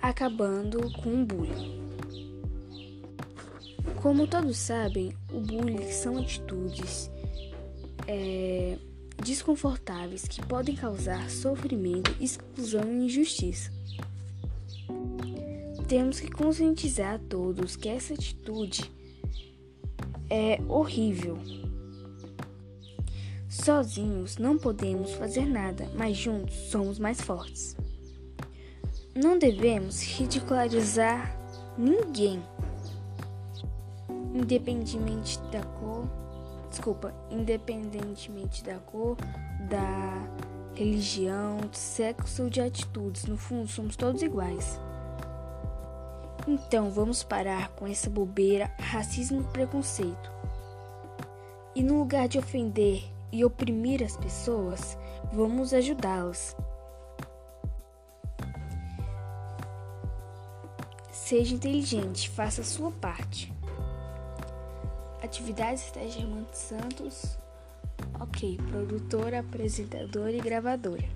acabando com o bullying. Como todos sabem, o bullying são atitudes é, desconfortáveis que podem causar sofrimento, exclusão e injustiça. Temos que conscientizar a todos que essa atitude é horrível. Sozinhos não podemos fazer nada, mas juntos somos mais fortes. Não devemos ridicularizar ninguém, independentemente da cor, desculpa, independentemente da cor, da religião, de sexo ou de atitudes. No fundo, somos todos iguais. Então, vamos parar com essa bobeira, racismo e preconceito. E no lugar de ofender e oprimir as pessoas, vamos ajudá-las. Seja inteligente, faça a sua parte. Atividades da Germano Santos. Ok, produtora, apresentadora e gravadora.